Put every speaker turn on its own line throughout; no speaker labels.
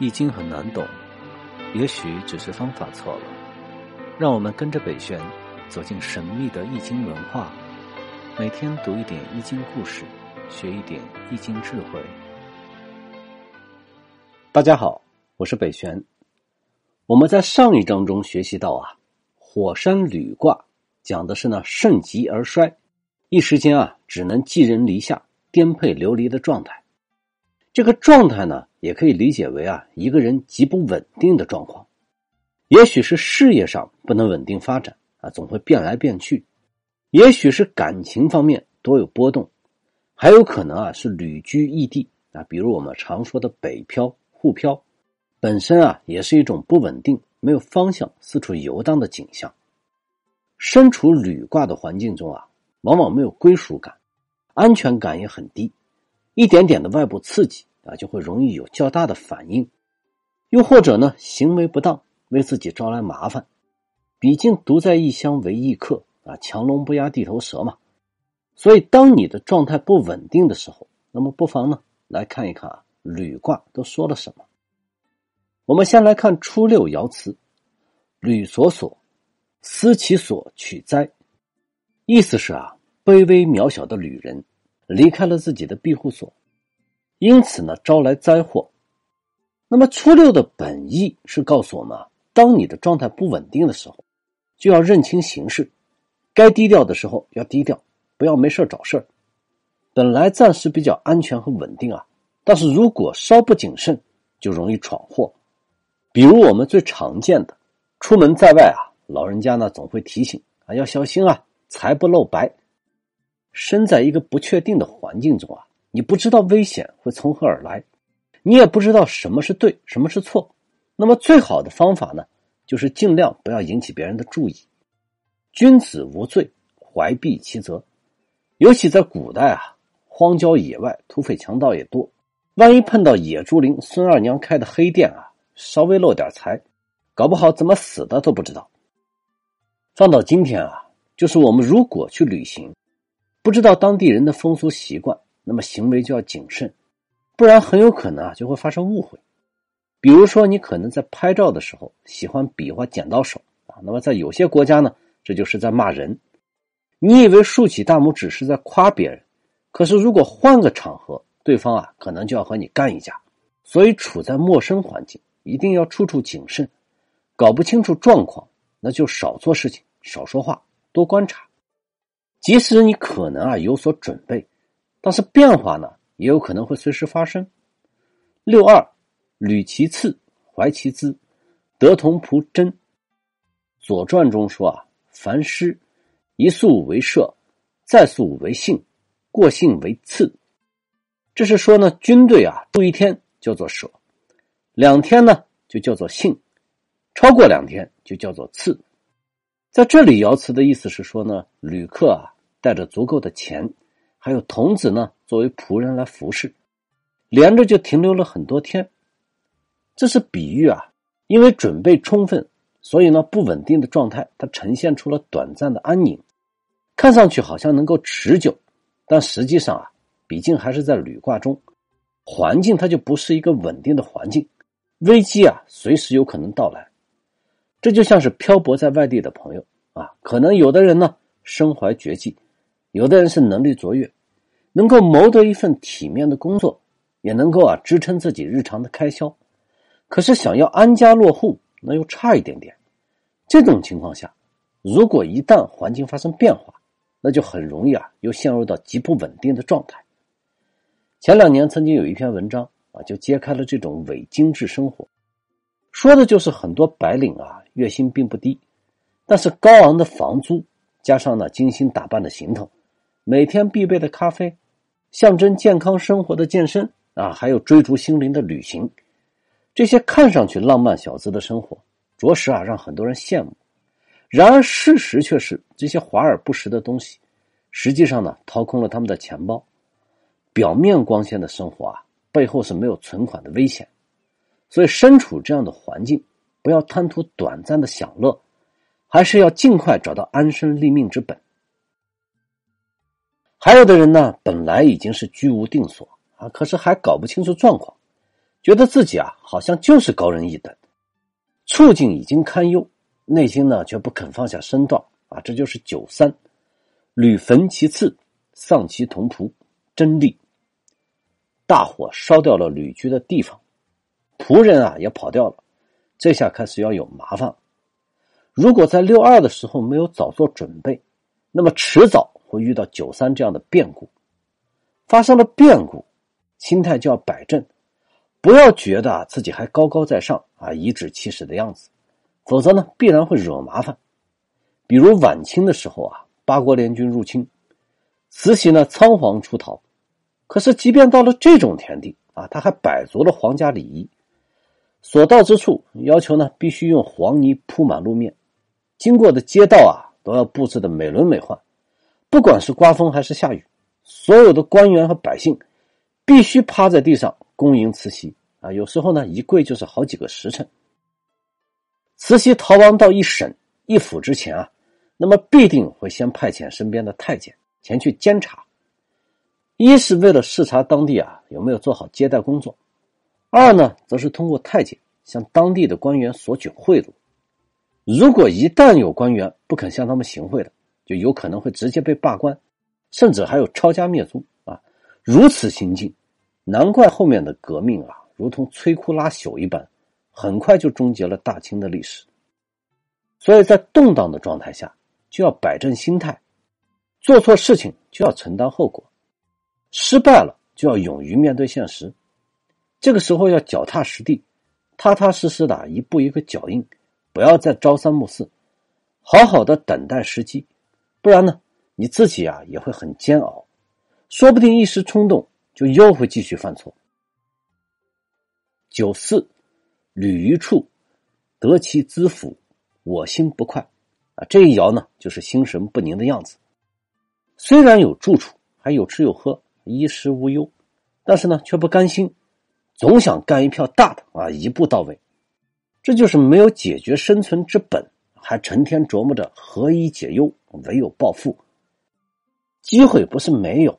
易经很难懂，也许只是方法错了。让我们跟着北玄走进神秘的易经文化，每天读一点易经故事，学一点易经智慧。大家好，我是北玄。我们在上一章中学习到啊，火山履卦讲的是呢盛极而衰，一时间啊只能寄人篱下、颠沛流离的状态。这个状态呢，也可以理解为啊，一个人极不稳定的状况。也许是事业上不能稳定发展啊，总会变来变去；也许是感情方面多有波动，还有可能啊是旅居异地啊，比如我们常说的北漂、沪漂，本身啊也是一种不稳定、没有方向、四处游荡的景象。身处旅卦的环境中啊，往往没有归属感，安全感也很低，一点点的外部刺激。啊，就会容易有较大的反应，又或者呢，行为不当，为自己招来麻烦。毕竟独在异乡为异客啊，强龙不压地头蛇嘛。所以，当你的状态不稳定的时候，那么不妨呢，来看一看啊，履卦都说了什么。我们先来看初六爻辞：“履所所，思其所取哉。”意思是啊，卑微渺小的旅人离开了自己的庇护所。因此呢，招来灾祸。那么初六的本意是告诉我们啊，当你的状态不稳定的时候，就要认清形势，该低调的时候要低调，不要没事找事。本来暂时比较安全和稳定啊，但是如果稍不谨慎，就容易闯祸。比如我们最常见的，出门在外啊，老人家呢总会提醒啊，要小心啊，财不露白。身在一个不确定的环境中啊。你不知道危险会从何而来，你也不知道什么是对，什么是错。那么最好的方法呢，就是尽量不要引起别人的注意。君子无罪，怀璧其责。尤其在古代啊，荒郊野外，土匪强盗也多。万一碰到野猪林孙二娘开的黑店啊，稍微漏点财，搞不好怎么死的都不知道。放到今天啊，就是我们如果去旅行，不知道当地人的风俗习惯。那么行为就要谨慎，不然很有可能啊就会发生误会。比如说，你可能在拍照的时候喜欢比划剪刀手啊，那么在有些国家呢，这就是在骂人。你以为竖起大拇指是在夸别人，可是如果换个场合，对方啊可能就要和你干一架。所以，处在陌生环境，一定要处处谨慎。搞不清楚状况，那就少做事情，少说话，多观察。即使你可能啊有所准备。但是变化呢，也有可能会随时发生。六二，履其次，怀其资，得同仆真。左传中说啊，凡师一素为社，再素为信，过信为次。这是说呢，军队啊，住一天叫做舍，两天呢就叫做信，超过两天就叫做次。在这里爻辞的意思是说呢，旅客啊带着足够的钱。还有童子呢，作为仆人来服侍，连着就停留了很多天。这是比喻啊，因为准备充分，所以呢不稳定的状态，它呈现出了短暂的安宁，看上去好像能够持久，但实际上啊，毕竟还是在旅卦中，环境它就不是一个稳定的环境，危机啊随时有可能到来。这就像是漂泊在外地的朋友啊，可能有的人呢身怀绝技，有的人是能力卓越。能够谋得一份体面的工作，也能够啊支撑自己日常的开销，可是想要安家落户，那又差一点点。这种情况下，如果一旦环境发生变化，那就很容易啊又陷入到极不稳定的状态。前两年曾经有一篇文章啊，就揭开了这种伪精致生活，说的就是很多白领啊月薪并不低，但是高昂的房租加上呢精心打扮的行头，每天必备的咖啡。象征健康生活的健身啊，还有追逐心灵的旅行，这些看上去浪漫小资的生活，着实啊让很多人羡慕。然而事实却是，这些华而不实的东西，实际上呢掏空了他们的钱包。表面光鲜的生活啊，背后是没有存款的危险。所以身处这样的环境，不要贪图短暂的享乐，还是要尽快找到安身立命之本。还有的人呢，本来已经是居无定所啊，可是还搞不清楚状况，觉得自己啊好像就是高人一等，处境已经堪忧，内心呢却不肯放下身段啊，这就是九三，屡焚其次，丧其同仆，真利。大火烧掉了旅居的地方，仆人啊也跑掉了，这下开始要有麻烦。如果在六二的时候没有早做准备，那么迟早会遇到九三这样的变故。发生了变故，心态就要摆正，不要觉得自己还高高在上啊，颐指气使的样子，否则呢必然会惹麻烦。比如晚清的时候啊，八国联军入侵，慈禧呢仓皇出逃。可是，即便到了这种田地啊，他还摆足了皇家礼仪，所到之处要求呢必须用黄泥铺满路面，经过的街道啊都要布置的美轮美奂。不管是刮风还是下雨，所有的官员和百姓必须趴在地上恭迎慈禧啊。有时候呢，一跪就是好几个时辰。慈禧逃亡到一省一府之前啊，那么必定会先派遣身边的太监前去监察。一是为了视察当地啊有没有做好接待工作，二呢则是通过太监向当地的官员索取贿赂。如果一旦有官员不肯向他们行贿的，就有可能会直接被罢官，甚至还有抄家灭族啊！如此行径，难怪后面的革命啊如同摧枯拉朽一般，很快就终结了大清的历史。所以在动荡的状态下，就要摆正心态，做错事情就要承担后果。失败了就要勇于面对现实，这个时候要脚踏实地，踏踏实实的一步一个脚印，不要再朝三暮四，好好的等待时机，不然呢，你自己啊也会很煎熬，说不定一时冲动就又会继续犯错。九四，履于处，得其资府，我心不快啊！这一爻呢，就是心神不宁的样子。虽然有住处，还有吃有喝。衣食无忧，但是呢，却不甘心，总想干一票大的啊，一步到位。这就是没有解决生存之本，还成天琢磨着何以解忧，唯有暴富。机会不是没有，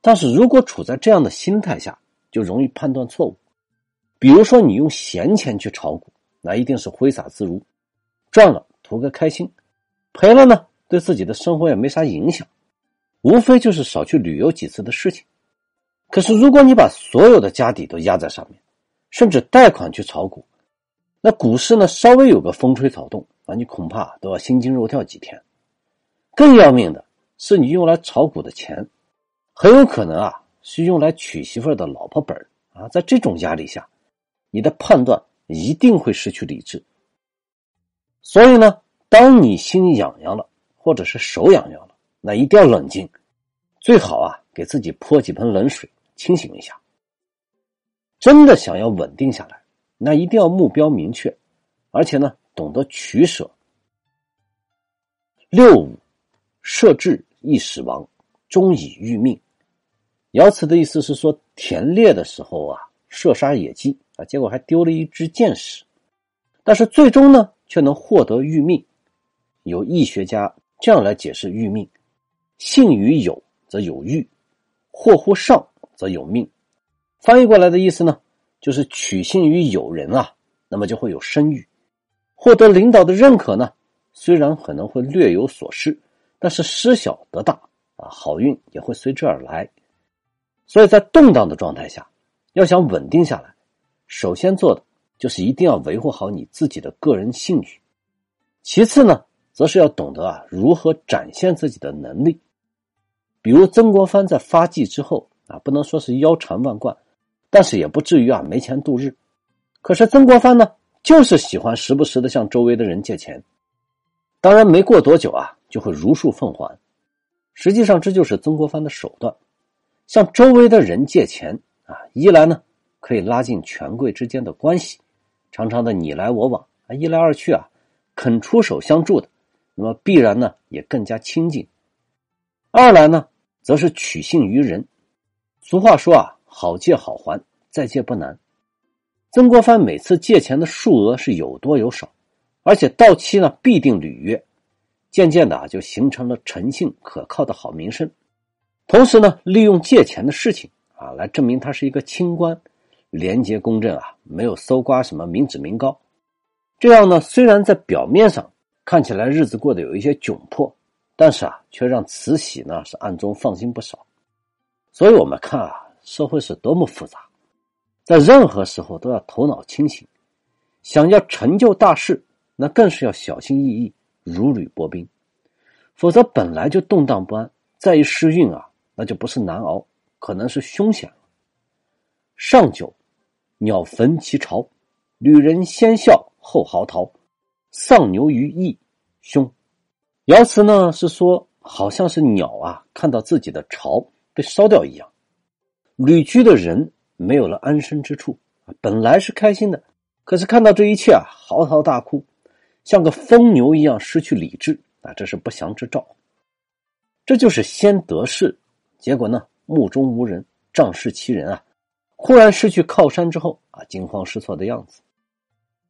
但是如果处在这样的心态下，就容易判断错误。比如说，你用闲钱去炒股，那一定是挥洒自如，赚了图个开心，赔了呢，对自己的生活也没啥影响。无非就是少去旅游几次的事情，可是如果你把所有的家底都压在上面，甚至贷款去炒股，那股市呢稍微有个风吹草动啊，你恐怕都要心惊肉跳几天。更要命的是，你用来炒股的钱，很有可能啊是用来娶媳妇的老婆本啊，在这种压力下，你的判断一定会失去理智。所以呢，当你心痒痒了，或者是手痒痒了。那一定要冷静，最好啊，给自己泼几盆冷水，清醒一下。真的想要稳定下来，那一定要目标明确，而且呢，懂得取舍。六五，设置易死亡，终以欲命。爻辞的意思是说，田猎的时候啊，射杀野鸡啊，结果还丢了一只箭矢，但是最终呢，却能获得玉命。有易学家这样来解释玉命。幸于有，则有欲；祸乎上，则有命。翻译过来的意思呢，就是取信于友人啊，那么就会有声誉；获得领导的认可呢，虽然可能会略有所失，但是失小得大啊，好运也会随之而来。所以在动荡的状态下，要想稳定下来，首先做的就是一定要维护好你自己的个人信誉；其次呢，则是要懂得啊如何展现自己的能力。比如曾国藩在发迹之后啊，不能说是腰缠万贯，但是也不至于啊没钱度日。可是曾国藩呢，就是喜欢时不时的向周围的人借钱，当然没过多久啊，就会如数奉还。实际上这就是曾国藩的手段，向周围的人借钱啊，一来呢可以拉近权贵之间的关系，常常的你来我往啊，一来二去啊，肯出手相助的，那么必然呢也更加亲近。二来呢。则是取信于人。俗话说啊，好借好还，再借不难。曾国藩每次借钱的数额是有多有少，而且到期呢必定履约，渐渐的啊就形成了诚信可靠的好名声。同时呢，利用借钱的事情啊来证明他是一个清官，廉洁公正啊，没有搜刮什么民脂民膏。这样呢，虽然在表面上看起来日子过得有一些窘迫，但是啊，却让慈禧呢是暗中放心不少。所以我们看啊，社会是多么复杂，在任何时候都要头脑清醒，想要成就大事，那更是要小心翼翼，如履薄冰。否则本来就动荡不安，再一失运啊，那就不是难熬，可能是凶险了。上九，鸟焚其巢，旅人先笑后嚎啕，丧牛于翼，凶。爻辞呢是说，好像是鸟啊看到自己的巢被烧掉一样，旅居的人没有了安身之处本来是开心的，可是看到这一切啊，嚎啕大哭，像个疯牛一样失去理智。啊，这是不祥之兆。这就是先得势，结果呢，目中无人，仗势欺人啊！忽然失去靠山之后啊，惊慌失措的样子。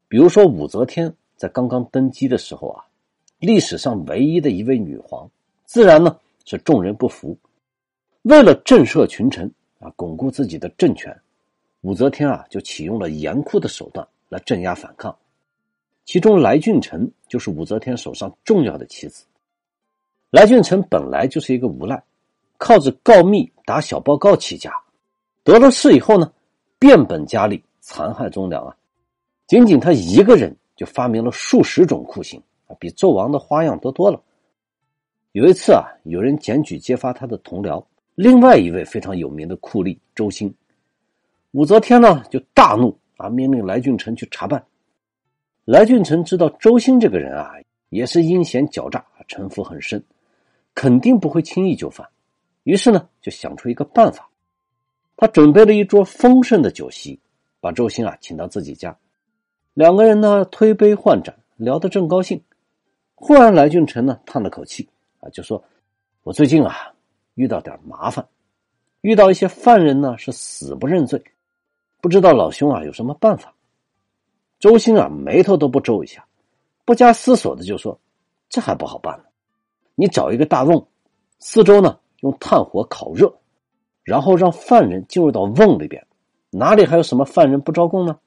比如说武则天在刚刚登基的时候啊，历史上唯一的一位女皇，自然呢是众人不服。为了震慑群臣啊，巩固自己的政权，武则天啊就启用了严酷的手段来镇压反抗。其中，来俊臣就是武则天手上重要的棋子。来俊臣本来就是一个无赖，靠着告密打小报告起家，得了势以后呢，变本加厉，残害忠良啊！仅仅他一个人就发明了数十种酷刑啊，比纣王的花样多多了。有一次啊，有人检举揭发他的同僚，另外一位非常有名的酷吏周兴，武则天呢就大怒啊，命令来俊臣去查办。来俊臣知道周兴这个人啊，也是阴险狡诈，城府很深，肯定不会轻易就范。于是呢，就想出一个办法。他准备了一桌丰盛的酒席，把周兴啊请到自己家。两个人呢推杯换盏，聊得正高兴。忽然，来俊臣呢叹了口气啊，就说：“我最近啊遇到点麻烦，遇到一些犯人呢是死不认罪，不知道老兄啊有什么办法。”周兴啊，眉头都不皱一下，不加思索的就说：“这还不好办呢，你找一个大瓮，四周呢用炭火烤热，然后让犯人进入到瓮里边，哪里还有什么犯人不招供呢？”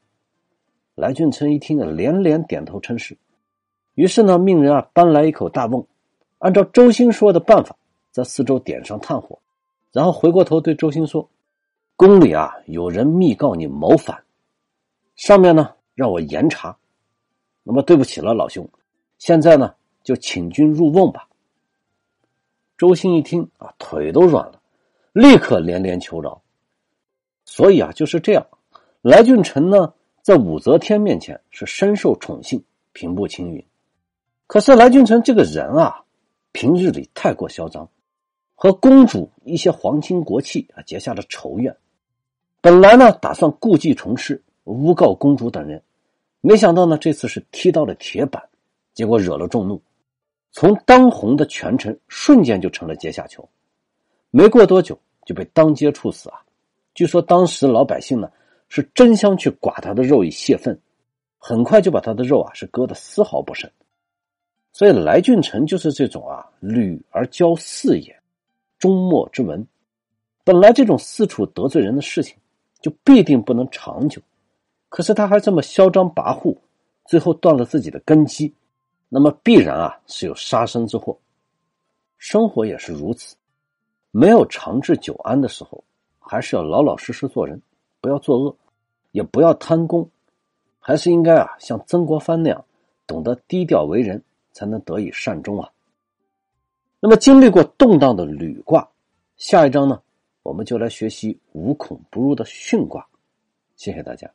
来俊臣一听啊，连连点头称是。于是呢，命人啊搬来一口大瓮，按照周兴说的办法，在四周点上炭火，然后回过头对周兴说：“宫里啊有人密告你谋反，上面呢。”让我严查，那么对不起了，老兄，现在呢就请君入瓮吧。周兴一听啊，腿都软了，立刻连连求饶。所以啊，就是这样，来俊臣呢在武则天面前是深受宠幸，平步青云。可是来俊臣这个人啊，平日里太过嚣张，和公主一些皇亲国戚啊结下了仇怨。本来呢打算故技重施，诬告公主等人。没想到呢，这次是踢到了铁板，结果惹了众怒，从当红的权臣瞬间就成了阶下囚，没过多久就被当街处死啊！据说当时老百姓呢是争相去剐他的肉以泄愤，很快就把他的肉啊是割得丝毫不剩。所以来俊臣就是这种啊屡而骄肆也，终末之文。本来这种四处得罪人的事情，就必定不能长久。可是他还这么嚣张跋扈，最后断了自己的根基，那么必然啊是有杀身之祸。生活也是如此，没有长治久安的时候，还是要老老实实做人，不要作恶，也不要贪功，还是应该啊像曾国藩那样，懂得低调为人，才能得以善终啊。那么经历过动荡的履卦，下一章呢，我们就来学习无孔不入的巽卦。谢谢大家。